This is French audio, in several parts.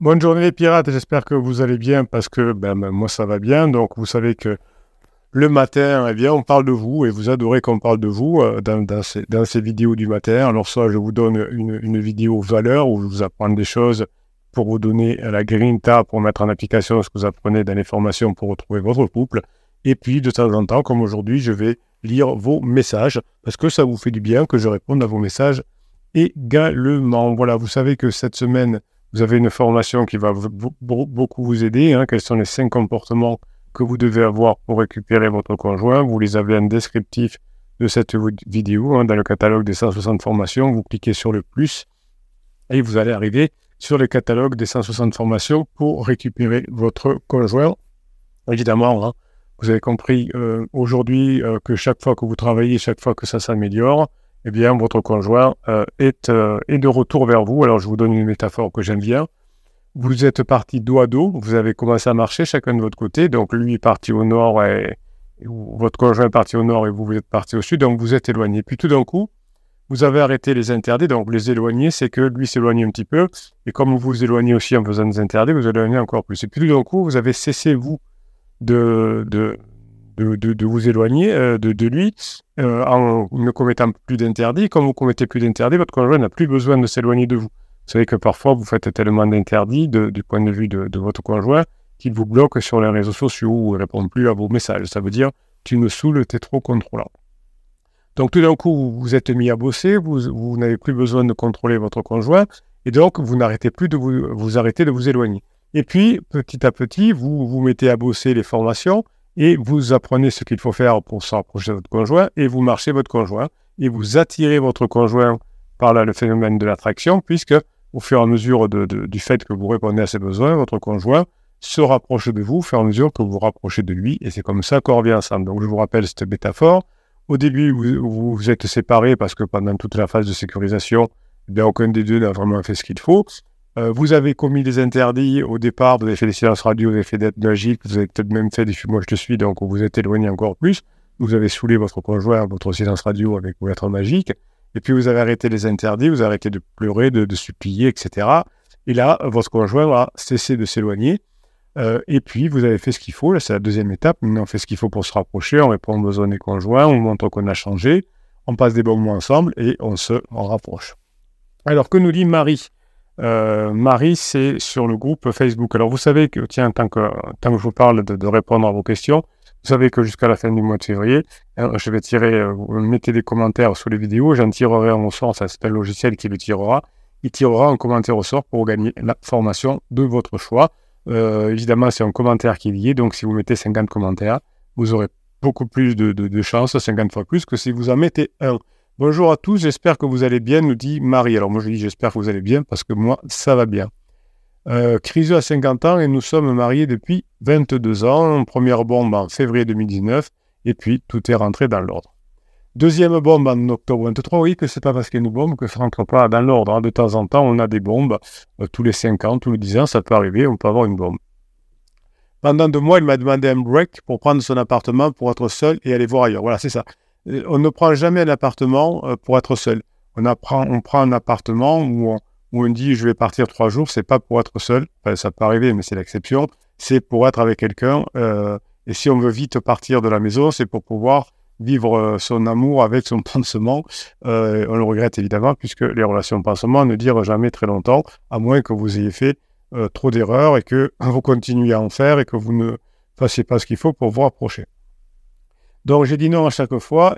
Bonne journée les pirates, j'espère que vous allez bien parce que ben, ben, moi ça va bien. Donc vous savez que le matin, eh bien, on parle de vous et vous adorez qu'on parle de vous euh, dans, ces, vidéos du matin. Alors soit je vous donne une, vidéo valeur où je vous apprends des choses pour vous donner la grinta pour mettre en application ce que vous apprenez dans les formations pour retrouver votre couple. Et puis de temps en temps, comme aujourd'hui, je vais lire vos messages parce que ça vous fait du bien que je réponde à vos messages également. Voilà, vous savez que cette semaine, vous avez une formation qui va beaucoup vous aider. Hein. Quels sont les cinq comportements que vous devez avoir pour récupérer votre conjoint? Vous les avez en descriptif de cette vidéo hein, dans le catalogue des 160 formations. Vous cliquez sur le plus et vous allez arriver sur le catalogue des 160 formations pour récupérer votre conjoint. Évidemment, hein, vous avez compris euh, aujourd'hui euh, que chaque fois que vous travaillez, chaque fois que ça s'améliore, eh bien, votre conjoint euh, est, euh, est, de retour vers vous. Alors, je vous donne une métaphore que j'aime bien. Vous êtes parti dos à dos, vous avez commencé à marcher chacun de votre côté. Donc, lui est parti au nord et, votre conjoint est parti au nord et vous, vous êtes parti au sud. Donc, vous êtes éloigné. Puis, tout d'un coup, vous avez arrêté les interdits. Donc, les éloigner, c'est que lui s'éloigne un petit peu. Et comme vous vous éloignez aussi en faisant des interdits, vous éloignez encore plus. Et puis, tout d'un coup, vous avez cessé, vous, de, de de, vous éloigner euh, de, lui euh, en ne commettant plus d'interdits. Comme vous commettez plus d'interdits, votre conjoint n'a plus besoin de s'éloigner de vous. Vous savez que parfois, vous faites tellement d'interdits du point de vue de, votre conjoint qu'il vous bloque sur les réseaux sociaux ou ne répond plus à vos messages. Ça veut dire tu me saoules, tu es trop contrôlant. Donc tout d'un coup, vous vous êtes mis à bosser, vous, vous n'avez plus besoin de contrôler votre conjoint, et donc vous n'arrêtez plus de vous, vous arrêtez de vous éloigner. Et puis, petit à petit, vous vous mettez à bosser les formations, et vous apprenez ce qu'il faut faire pour s'approcher de votre conjoint et vous marchez votre conjoint et vous attirez votre conjoint par le phénomène de l'attraction puisque au fur et à mesure du fait que vous répondez à ses besoins, votre conjoint se rapproche de vous au fur et à mesure que vous vous rapprochez de lui et c'est comme ça qu'on revient ensemble. Donc je vous rappelle cette métaphore. Au début, vous vous êtes séparés parce que pendant toute la phase de sécurisation, eh bien, aucun des deux n'a vraiment fait ce qu'il faut. Euh, vous avez commis des interdits au départ, vous avez fait des silences radio, vous avez fait des magiques, vous avez peut-être même fait des moi je te suis, donc vous vous êtes éloigné encore plus. Vous avez saoulé votre conjoint, votre silence radio avec vos lettres magiques. Et puis vous avez arrêté les interdits, vous avez arrêté de pleurer, de, supplier, etc. Et là, votre conjoint a cessé de s'éloigner. Euh, et puis, vous avez fait ce qu'il faut. Là, c'est la deuxième étape. Maintenant, on fait ce qu'il faut pour se rapprocher. On répond aux besoins des conjoints. On montre qu'on a changé. On passe des bons moments ensemble et on se rapproche. Alors, que nous dit Marie? Euh, Marie, c'est sur le groupe Facebook. Alors, vous savez que, tiens, tant que, tant que je vous parle de, répondre à vos questions, vous savez que jusqu'à la fin du mois de février, hein, je vais tirer, euh, vous mettez des commentaires sous les vidéos, j'en tirerai un au sort, ça c'est le logiciel qui le tirera. Il tirera un commentaire au sort pour gagner la formation de votre choix. Euh, évidemment, c'est un commentaire qui est lié, donc si vous mettez 50 commentaires, vous aurez beaucoup plus de, de, de chances, 50 fois plus, que si vous en mettez un. Bonjour à tous, j'espère que vous allez bien, nous dit Marie. Alors moi je dis j'espère que vous allez bien parce que moi ça va bien. Euh, a 50 ans et nous sommes mariés depuis 22 ans. Première bombe en février 2019 et puis tout est rentré dans l'ordre. Deuxième bombe en octobre 23. Oui, que c'est pas parce qu'il y a une bombe que ça rentre pas dans l'ordre. Hein. De temps en temps, on a des bombes. Euh, tous les 5 ans, tous les 10 ans, ça peut arriver, on peut avoir une bombe. Pendant deux mois, il m'a demandé un break pour prendre son appartement pour être seul et aller voir ailleurs. Voilà, c'est ça. Euh, on ne prend jamais un appartement euh, pour être seul. On, apprend, on prend un appartement où on, dit je vais partir trois jours, c'est pas pour être seul. ça peut arriver, mais c'est l'exception. C'est pour être avec quelqu'un. Euh, et si on veut vite partir de la maison, c'est pour pouvoir vivre son amour avec son pansement. on le regrette évidemment, puisque les relations pansement ne durent jamais très longtemps, à moins que vous ayez fait trop d'erreurs et que vous continuez à en faire et que vous ne fassiez pas ce qu'il faut pour vous rapprocher. Donc j'ai dit non à chaque fois.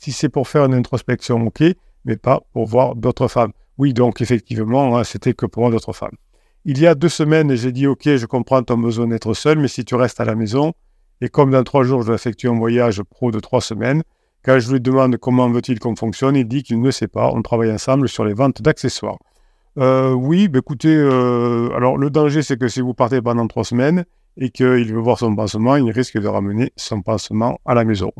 Si c'est pour faire une introspection, ok, mais pas pour voir d'autres femmes. Oui, donc effectivement, hein, c'était que pour voir d'autres femmes. Il y a deux semaines, j'ai dit ok, je comprends ton besoin d'être seul, mais si tu restes à la maison, et comme dans trois jours, je dois effectuer un voyage pro de trois semaines, quand je lui demande comment veut-il qu'on fonctionne, il dit qu'il ne sait pas. On travaille ensemble sur les ventes d'accessoires. Euh, oui, bah, écoutez, euh, alors le danger, c'est que si vous partez pendant trois semaines, et qu'il veut voir son pansement, il risque de ramener son pansement à la maison.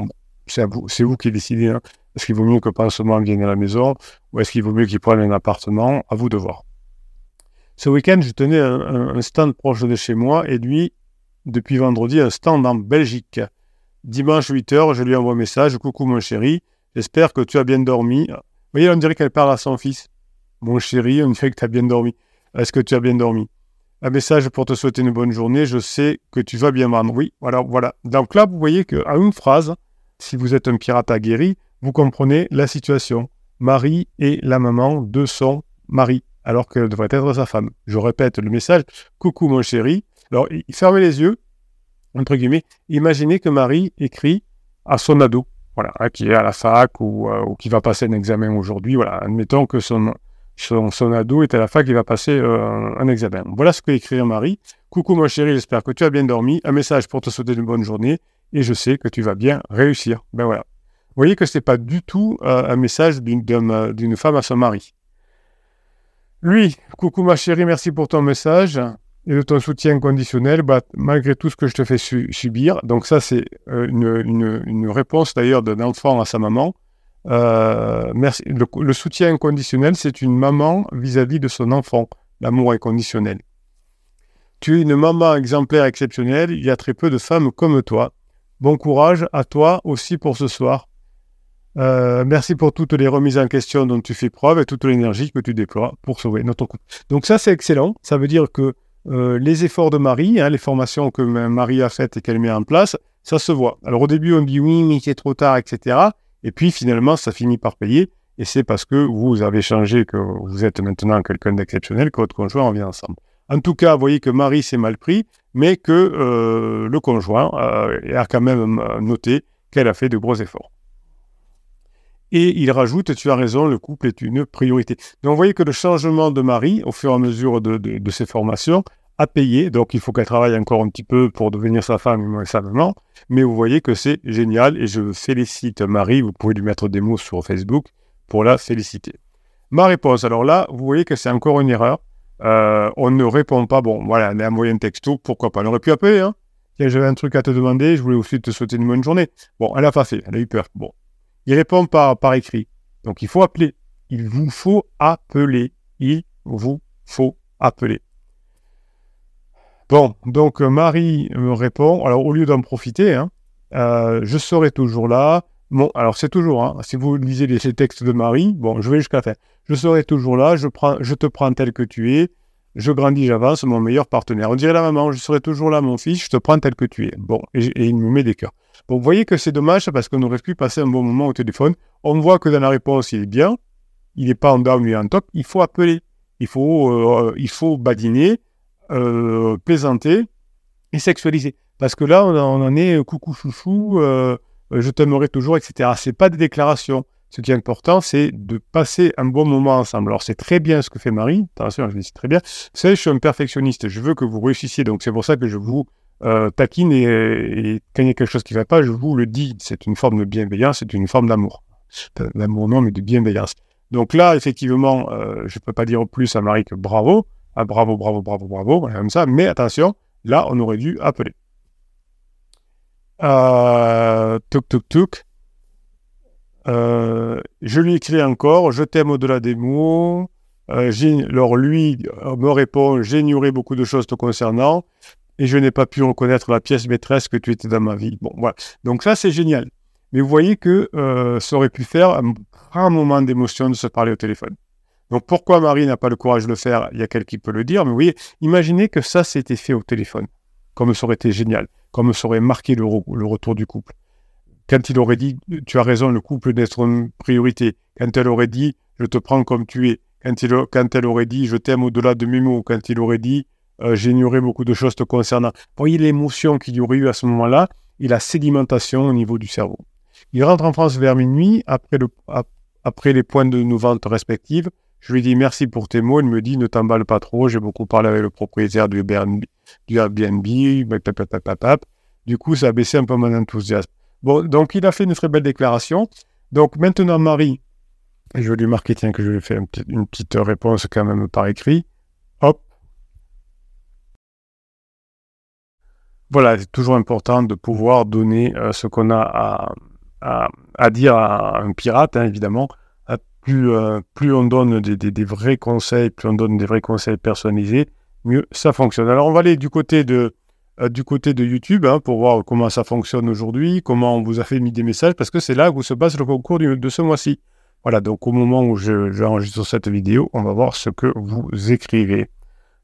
C'est vous, vous qui décidez. Hein. Est-ce qu'il vaut mieux que le pansement vienne à la maison ou est-ce qu'il vaut mieux qu'il prenne un appartement? À vous de voir. Ce week-end, je tenais un, stand proche de chez moi et lui, depuis vendredi, un stand en Belgique. Dimanche 8h, je lui envoie un message. Coucou mon chéri, j'espère que tu as bien dormi. Vous voyez, on dirait qu'elle parle à son fils. Mon chéri, on dirait que tu as bien dormi. Est-ce que tu as bien dormi? Un message pour te souhaiter une bonne journée. Je sais que tu vas bien, maman. Oui, voilà, voilà. Donc là, vous voyez qu'à une phrase, si vous êtes un pirate aguerri, vous comprenez la situation. Marie est la maman de son mari, alors qu'elle devrait être sa femme. Je répète le message. Coucou mon chéri. Alors, fermez les yeux, entre guillemets. Imaginez que Marie écrit à son ado, voilà, hein, qui est à la fac ou, euh, ou qui va passer un examen aujourd'hui. Voilà, admettons que son, son, ado est à la fac, il va passer euh, un examen. Voilà ce que écrit Marie. Coucou mon chéri, j'espère que tu as bien dormi. Un message pour te souhaiter une bonne journée et je sais que tu vas bien réussir. Ben voilà. Vous voyez que ce n'est pas du tout euh, un message d'une femme à son mari. Lui, coucou ma chérie, merci pour ton message et de ton soutien conditionnel, bah, malgré tout ce que je te fais subir. Donc ça, c'est euh, une, réponse d'ailleurs d'un enfant à sa maman. Euh. Le, soutien inconditionnel, c'est une maman vis-à-vis de son enfant. L'amour inconditionnel. Tu es une maman exemplaire exceptionnelle. Il y a très peu de femmes comme toi. Bon courage à toi aussi pour ce soir. Euh, merci pour toutes les remises en question dont tu fais preuve et toute l'énergie que tu déploies pour sauver notre couple. Donc ça, c'est excellent. Ça veut dire que euh, les efforts de Marie, hein, les formations que Marie a faites et qu'elle met en place, ça se voit. Alors au début, on dit oui, mais c'est trop tard, etc. Et puis finalement, ça finit par payer. Et c'est parce que vous avez changé, que vous êtes maintenant quelqu'un d'exceptionnel, que votre conjoint revient ensemble. En tout cas, vous voyez que Marie s'est mal pris, mais que euh, le conjoint euh, a quand même noté qu'elle a fait de gros efforts. Et il rajoute, tu as raison, le couple est une priorité. Donc vous voyez que le changement de mari, au fur et à mesure de, ses formations, a payé. Donc il faut qu'elle travaille encore un petit peu pour devenir sa femme et sa maman. Mais vous voyez que c'est génial et je félicite Marie. Vous pouvez lui mettre des mots sur Facebook pour la féliciter. Ma réponse, alors là, vous voyez que c'est encore une erreur. Euh, on ne répond pas. Bon, voilà, on est un moyen texto, pourquoi pas? On aurait pu appeler, hein Tiens, j'avais un truc à te demander, je voulais aussi te souhaiter une bonne journée. Bon, elle a pas fait, elle a eu peur. Bon, il répond par, par écrit. Donc il faut appeler. Il vous faut appeler. Il vous faut appeler. Bon, donc euh, Marie me répond. Alors au lieu d'en profiter, hein, euh, je serai toujours là. Bon, alors c'est toujours, hein, si vous lisez les, textes de Marie, bon, je vais jusqu'à la fin. Je serai toujours là, je, prends, je te prends tel que tu es, je grandis, j'avance, mon meilleur partenaire. On dirait la maman, je serai toujours là, mon fils, je te prends tel que tu es. Bon, et, il me met des cœurs. Bon, vous voyez que c'est dommage parce qu'on aurait pu passer un bon moment au téléphone. On voit que dans la réponse, il est bien. Il n'est pas en down, ni en top. Il faut appeler. Il faut, euh, il faut badiner, euh, plaisanter et sexualiser. Parce que là, on, en est euh, coucou chouchou, je t'aimerai toujours, etc. Ce n'est pas des déclarations. Ce qui est important, c'est de passer un bon moment ensemble. Alors, c'est très bien ce que fait Marie. Attention, je dis très bien. Vous savez, je suis un perfectionniste. Je veux que vous réussissiez. Donc, c'est pour ça que je vous euh, taquine et, quand il y a quelque chose qui ne va pas, je vous le dis. C'est une forme de bienveillance, c'est une forme d'amour. D'amour non, mais de bienveillance. Donc là, effectivement, euh, je ne peux pas dire plus à Marie que bravo. Ah, bravo, bravo, bravo, bravo, comme ça. Mais attention, là, on aurait dû appeler. Euh, tuk, tuk, tuk. Euh, je lui écris encore, je t'aime au-delà des mots. alors lui me répond, j'ignorais beaucoup de choses te concernant et je n'ai pas pu reconnaître la pièce maîtresse que tu étais dans ma vie. Bon, voilà. Donc ça, c'est génial. Mais vous voyez que euh, ça aurait pu faire un grand moment d'émotion de se parler au téléphone. Donc pourquoi Marie n'a pas le courage de le faire? Il y a quelqu'un qui peut le dire, mais vous voyez, imaginez que ça s'était fait au téléphone, comme ça aurait été génial, comme ça aurait marqué le, retour du couple. Quand il aurait dit, tu as raison, le couple d'être une priorité. Quand elle aurait dit, je te prends comme tu es. Quand, il, elle aurait dit, je t'aime au-delà de mes mots. Quand il aurait dit, euh, j'ignorais beaucoup de choses te concernant. Vous voyez l'émotion qu'il y aurait eu à ce moment-là et la sédimentation au niveau du cerveau. Il rentre en France vers minuit, après, le, après les points de nos ventes respectives. Je lui dis merci pour tes mots. Il me dit ne t'emballe pas trop. J'ai beaucoup parlé avec le propriétaire du Airbnb. Du coup, ça a baissé un peu mon enthousiasme. Bon, donc il a fait une très belle déclaration. Donc maintenant, Marie, je vais lui marquer, tiens, que je vais faire une petite réponse quand même par écrit. Hop, voilà, c'est toujours important de pouvoir donner euh, ce qu'on a à, dire à un pirate, hein, évidemment. Euh, plus, euh, on donne des, vrais conseils, plus on donne des vrais conseils personnalisés, mieux ça fonctionne. Alors on va aller du côté de, de YouTube hein, pour voir comment ça fonctionne aujourd'hui, comment on vous a fait mis des messages, parce que c'est là où se passe le concours de ce mois-ci. Voilà, donc au moment où j'enregistre cette vidéo, on va voir ce que vous écrivez.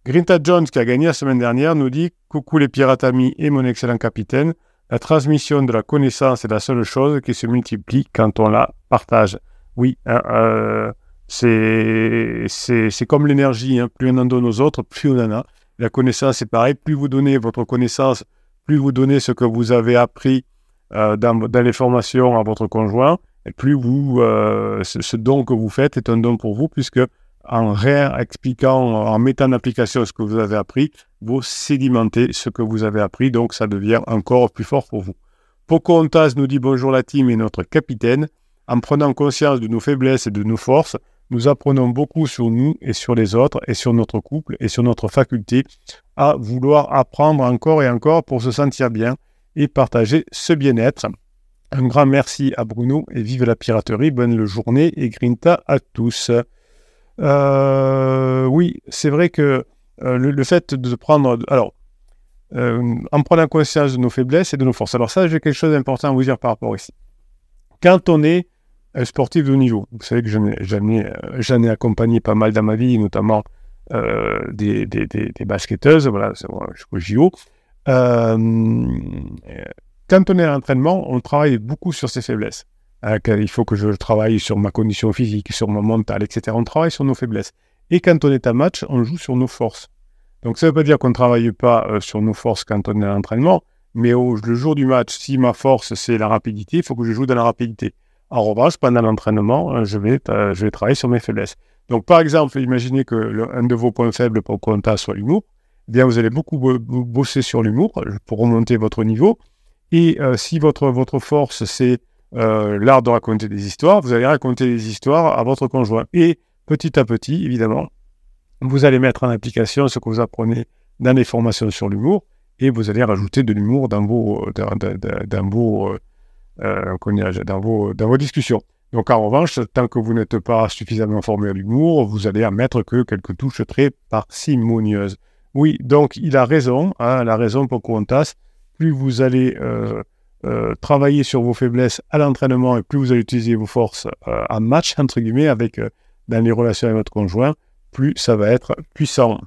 Grinta Jones, qui a gagné la semaine dernière, nous dit Coucou les pirates amis et mon excellent capitaine. La transmission de la connaissance est la seule chose qui se multiplie quand on la partage. Oui, hein, euh, c'est comme l'énergie. Hein. Plus on en donne aux autres, plus on en a. La connaissance, c'est pareil. Plus vous donnez votre connaissance, plus vous donnez ce que vous avez appris euh, dans, les formations à votre conjoint, et plus vous, euh, ce, don que vous faites est un don pour vous, puisque en réexpliquant, en mettant en application ce que vous avez appris, vous sédimentez ce que vous avez appris, donc ça devient encore plus fort pour vous. Pocahontas nous dit bonjour la team et notre capitaine. En prenant conscience de nos faiblesses et de nos forces, nous apprenons beaucoup sur nous et sur les autres et sur notre couple et sur notre faculté à vouloir apprendre encore et encore pour se sentir bien et partager ce bien-être. Un grand merci à Bruno et vive la piraterie. Bonne journée et grinta à tous. Euh, oui, c'est vrai que euh, le, fait de prendre. Alors, euh, en prenant conscience de nos faiblesses et de nos forces. Alors, ça, j'ai quelque chose d'important à vous dire par rapport ici. Quand on est un sportif de haut niveau, vous savez que j'en ai, accompagné pas mal dans ma vie, notamment des, des, des, basketteuses, voilà, jusqu'au JO. Euh, quand on est à l'entraînement, on travaille beaucoup sur ses faiblesses. Hein, il faut que je travaille sur ma condition physique, sur mon mental, etc. On travaille sur nos faiblesses. Et quand on est à match, on joue sur nos forces. Donc ça ne veut pas dire qu'on ne travaille pas euh, sur nos forces quand on est à l'entraînement, mais le jour du match, si ma force c'est la rapidité, il faut que je joue dans la rapidité. En revanche, pendant l'entraînement, euh, je vais, euh, je vais travailler sur mes faiblesses. Donc par exemple, imaginez que un de vos points faibles pour compta soit l'humour. Eh bien vous allez beaucoup bosser sur l'humour pour remonter votre niveau. Et euh, si votre, votre force, c'est euh, l'art de raconter des histoires, vous allez raconter des histoires à votre conjoint. Et petit à petit, évidemment, vous allez mettre en application ce que vous apprenez dans les formations sur l'humour et vous allez rajouter de l'humour dans vos, dans, vos, euh, dans, vos, dans vos discussions. Donc en revanche, tant que vous n'êtes pas suffisamment formé à l'humour, vous allez en mettre que quelques touches très parcimonieuses. Oui, donc il a raison, hein, la raison pour Quantas plus vous allez euh, euh, travailler sur vos faiblesses à l'entraînement et plus vous allez utiliser vos forces euh, en match, entre guillemets, avec, dans les relations avec votre conjoint, plus ça va être puissant.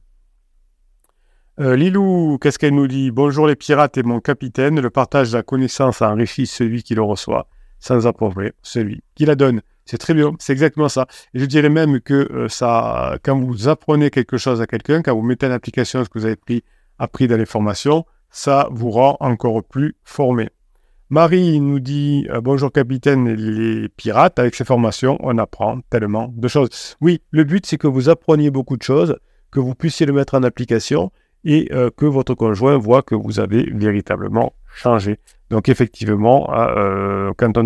Lilou, qu'est-ce qu'elle nous dit Bonjour les pirates et mon capitaine, le partage de la connaissance enrichit celui qui le reçoit, sans approuver celui qui la donne. C'est très bien, c'est exactement ça. Et je dirais même que ça, quand vous apprenez quelque chose à quelqu'un, quand vous mettez en application ce que vous avez pris, appris dans les formations, ça vous rend encore plus formé. Marie nous dit euh, Bonjour capitaine, les pirates, avec ces formations, on apprend tellement de choses. Oui, le but c'est que vous appreniez beaucoup de choses, que vous puissiez le mettre en application et euh, que votre conjoint voit que vous avez véritablement changé. Donc effectivement, hein, euh, quand,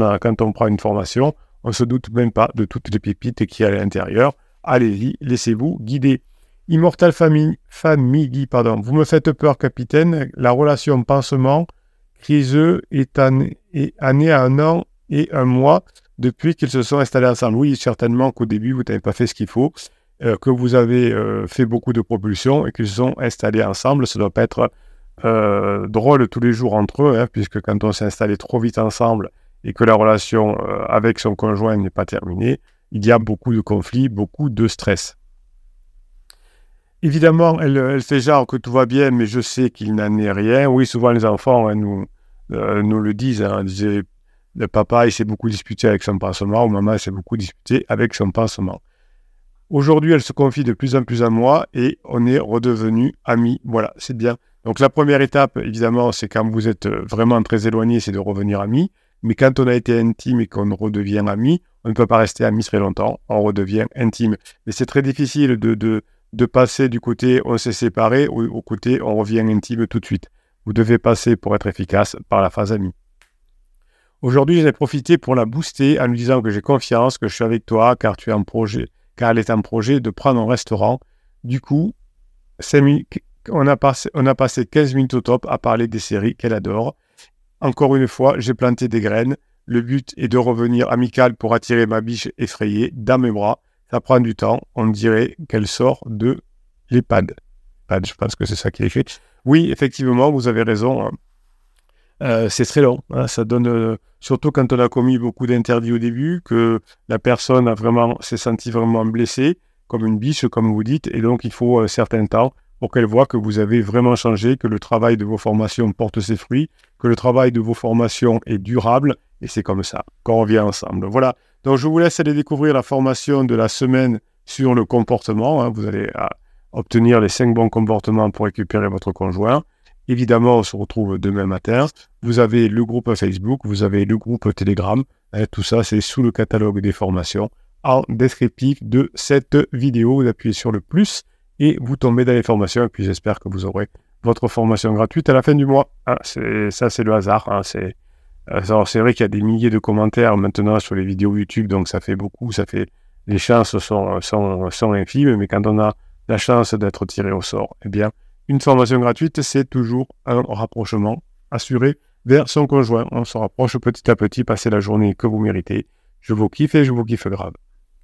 on prend une formation, on ne se doute même pas de toutes les pépites qui à l'intérieur. Allez-y, laissez-vous guider. Immortal Family, Family, pardon. Vous me faites peur, capitaine. La relation pansement criseux est année, à un an et un mois depuis qu'ils se sont installés ensemble. Oui, certainement qu'au début, vous n'avez pas fait ce qu'il faut, que vous avez euh, fait beaucoup de propulsion et qu'ils sont installés ensemble. Ça ne doit pas être euh, drôle tous les jours entre eux, hein, puisque quand on s'est installé trop vite ensemble et que la relation avec son conjoint n'est pas terminée, il y a beaucoup de conflits, beaucoup de stress. Évidemment, elle, fait genre que tout va bien, mais je sais qu'il n'en est rien. Oui, souvent les enfants hein, nous, euh, le disent. Hein, le papa, il s'est beaucoup disputé avec son pansement, ou maman s'est beaucoup disputé avec son pansement. Aujourd'hui, elle se confie de plus en plus à moi et on est redevenus amis. Voilà, c'est bien. Donc la première étape, évidemment, c'est quand vous êtes vraiment très éloigné, c'est de revenir amis. Mais quand on a été intime et qu'on redevient amis, on ne peut pas rester amis très longtemps, on redevient intime. Mais c'est très difficile de, de, de passer du côté on s'est séparé au, côté on revient intime tout de suite. Vous devez passer pour être efficace par la phase amie. Aujourd'hui, j'ai profité pour la booster en lui disant que j'ai confiance, que je suis avec toi, car tu es en projet, car elle est en projet de prendre un restaurant. Du coup, on a, passé, on a passé 15 minutes au top à parler des séries qu'elle adore. Encore une fois, j'ai planté des graines. Le but est de revenir amical pour attirer ma biche effrayée dans mes bras ça prend du temps. On dirait qu'elle sort de l'EHPAD. Je pense que c'est ça qui est écrit. Oui, effectivement, vous avez raison. Hein. Euh, c'est très long. Hein. Ça donne, euh, surtout quand on a commis beaucoup d'interdits au début, que la personne a vraiment s'est sentie vraiment blessée, comme une biche, comme vous dites, et donc il faut un certain temps pour qu'elle voit que vous avez vraiment changé, que le travail de vos formations porte ses fruits, que le travail de vos formations est durable. Et c'est comme ça qu'on revient ensemble. Voilà. Donc, je vous laisse aller découvrir la formation de la semaine sur le comportement. Hein. Vous allez euh, obtenir les cinq bons comportements pour récupérer votre conjoint. Évidemment, on se retrouve demain matin. Vous avez le groupe Facebook, vous avez le groupe Telegram. Hein. tout ça, c'est sous le catalogue des formations en descriptif de cette vidéo. Vous appuyez sur le plus et vous tombez dans les formations. Et puis j'espère que vous aurez votre formation gratuite à la fin du mois. Ah, ça, c'est le hasard. Hein, c'est, euh, c'est vrai qu'il y a des milliers de commentaires maintenant sur les vidéos YouTube, donc ça fait beaucoup. Ça fait, les chances sont infimes, mais quand on a la chance d'être tiré au sort, eh bien, une formation gratuite, c'est toujours un rapprochement assuré vers son conjoint. On se rapproche petit à petit, passer la journée que vous méritez. Je vous kiffe et je vous kiffe grave.